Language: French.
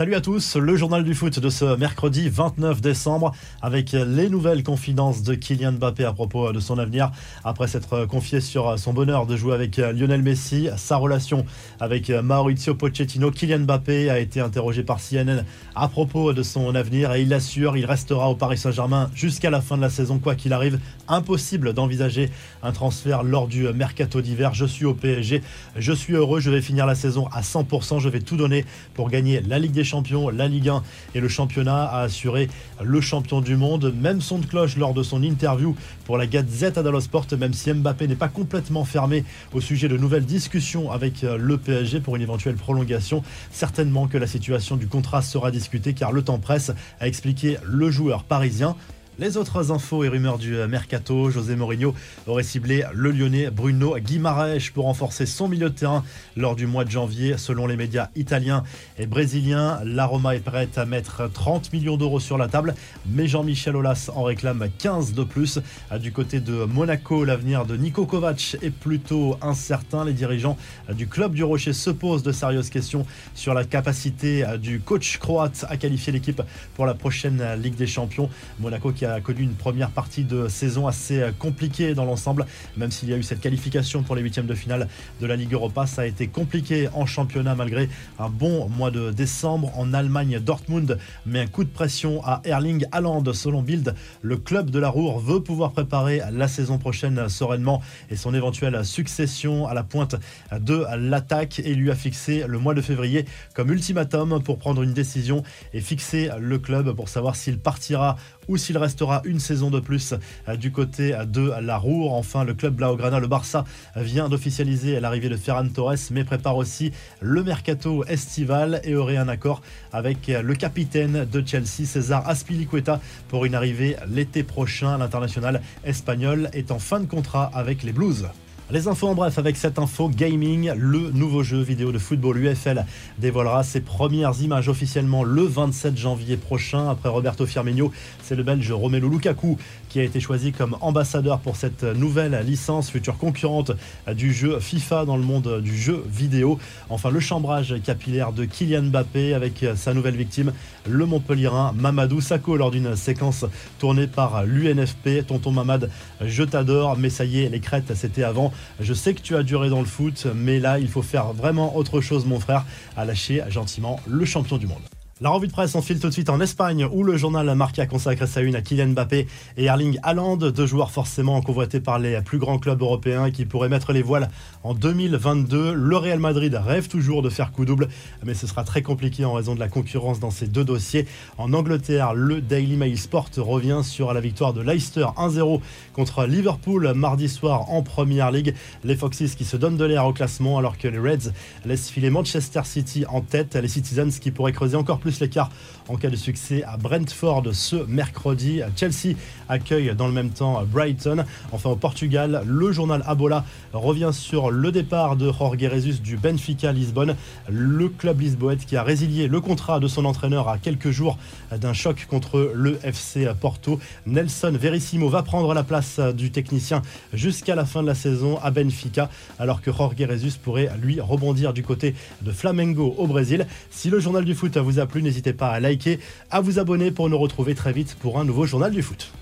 Salut à tous, le journal du foot de ce mercredi 29 décembre avec les nouvelles confidences de Kylian Mbappé à propos de son avenir. Après s'être confié sur son bonheur de jouer avec Lionel Messi, sa relation avec Maurizio Pochettino, Kylian Mbappé a été interrogé par CNN à propos de son avenir et il assure il restera au Paris Saint-Germain jusqu'à la fin de la saison quoi qu'il arrive. Impossible d'envisager un transfert lors du mercato d'hiver. Je suis au PSG, je suis heureux, je vais finir la saison à 100%, je vais tout donner pour gagner la Ligue des champion, la Ligue 1 et le championnat, a assuré le champion du monde. Même son de cloche lors de son interview pour la Gazette dello Sport, même si Mbappé n'est pas complètement fermé au sujet de nouvelles discussions avec euh, le PSG pour une éventuelle prolongation. Certainement que la situation du contrat sera discutée car le temps presse, a expliqué le joueur parisien. Les autres infos et rumeurs du mercato, José Mourinho aurait ciblé le Lyonnais Bruno Guimaraes pour renforcer son milieu de terrain lors du mois de janvier. Selon les médias italiens et brésiliens, la Roma est prête à mettre 30 millions d'euros sur la table, mais Jean-Michel Aulas en réclame 15 de plus. Du côté de Monaco, l'avenir de Nico Kovac est plutôt incertain. Les dirigeants du club du Rocher se posent de sérieuses questions sur la capacité du coach croate à qualifier l'équipe pour la prochaine Ligue des Champions. Monaco qui a a connu une première partie de saison assez euh, compliquée dans l'ensemble, même s'il y a eu cette qualification pour les huitièmes de finale de la Ligue Europa. Ça a été compliqué en championnat malgré un bon mois de décembre. En Allemagne, Dortmund met un coup de pression à Erling Haaland. Selon Bild, le club de la Roure veut pouvoir préparer la saison prochaine sereinement et son éventuelle succession à la pointe de l'attaque et lui a fixé le mois de février comme ultimatum pour prendre une décision et fixer le club pour savoir s'il partira ou s'il restera une saison de plus euh, du côté de la Roure. Enfin, le club Blaugrana, le Barça, vient d'officialiser l'arrivée de Ferran Torres, mais prépare aussi le mercato estival et aurait un accord avec le capitaine de Chelsea, César Aspilicueta, pour une arrivée l'été prochain. L'international espagnol est en fin de contrat avec les Blues. Les infos en bref avec cette info gaming, le nouveau jeu vidéo de football UFL dévoilera ses premières images officiellement le 27 janvier prochain. Après Roberto Firmino, c'est le Belge Romelu Lukaku qui a été choisi comme ambassadeur pour cette nouvelle licence, future concurrente du jeu FIFA dans le monde du jeu vidéo. Enfin, le chambrage capillaire de Kylian Mbappé avec sa nouvelle victime, le Montpellierin Mamadou Sakho lors d'une séquence tournée par l'UNFP. Tonton Mamad, je t'adore, mais ça y est, les crêtes, c'était avant. Je sais que tu as duré dans le foot, mais là, il faut faire vraiment autre chose, mon frère, à lâcher gentiment le champion du monde. La revue de presse enfile tout de suite en Espagne où le journal marqué a consacré sa une à Kylian Mbappé et Erling Haaland, deux joueurs forcément convoités par les plus grands clubs européens qui pourraient mettre les voiles en 2022. Le Real Madrid rêve toujours de faire coup double, mais ce sera très compliqué en raison de la concurrence dans ces deux dossiers. En Angleterre, le Daily Mail Sport revient sur la victoire de Leicester 1-0 contre Liverpool mardi soir en Première League. Les Foxes qui se donnent de l'air au classement alors que les Reds laissent filer Manchester City en tête. Les Citizens qui pourraient creuser encore plus l'écart en cas de succès à Brentford ce mercredi. Chelsea accueille dans le même temps Brighton. Enfin au Portugal, le journal Abola revient sur le départ de Jorge Jesus du Benfica Lisbonne. Le club lisboète qui a résilié le contrat de son entraîneur à quelques jours d'un choc contre le FC Porto. Nelson Verissimo va prendre la place du technicien jusqu'à la fin de la saison à Benfica, alors que Jorge Jesus pourrait lui rebondir du côté de Flamengo au Brésil. Si le journal du foot vous a n'hésitez pas à liker, à vous abonner pour nous retrouver très vite pour un nouveau journal du foot.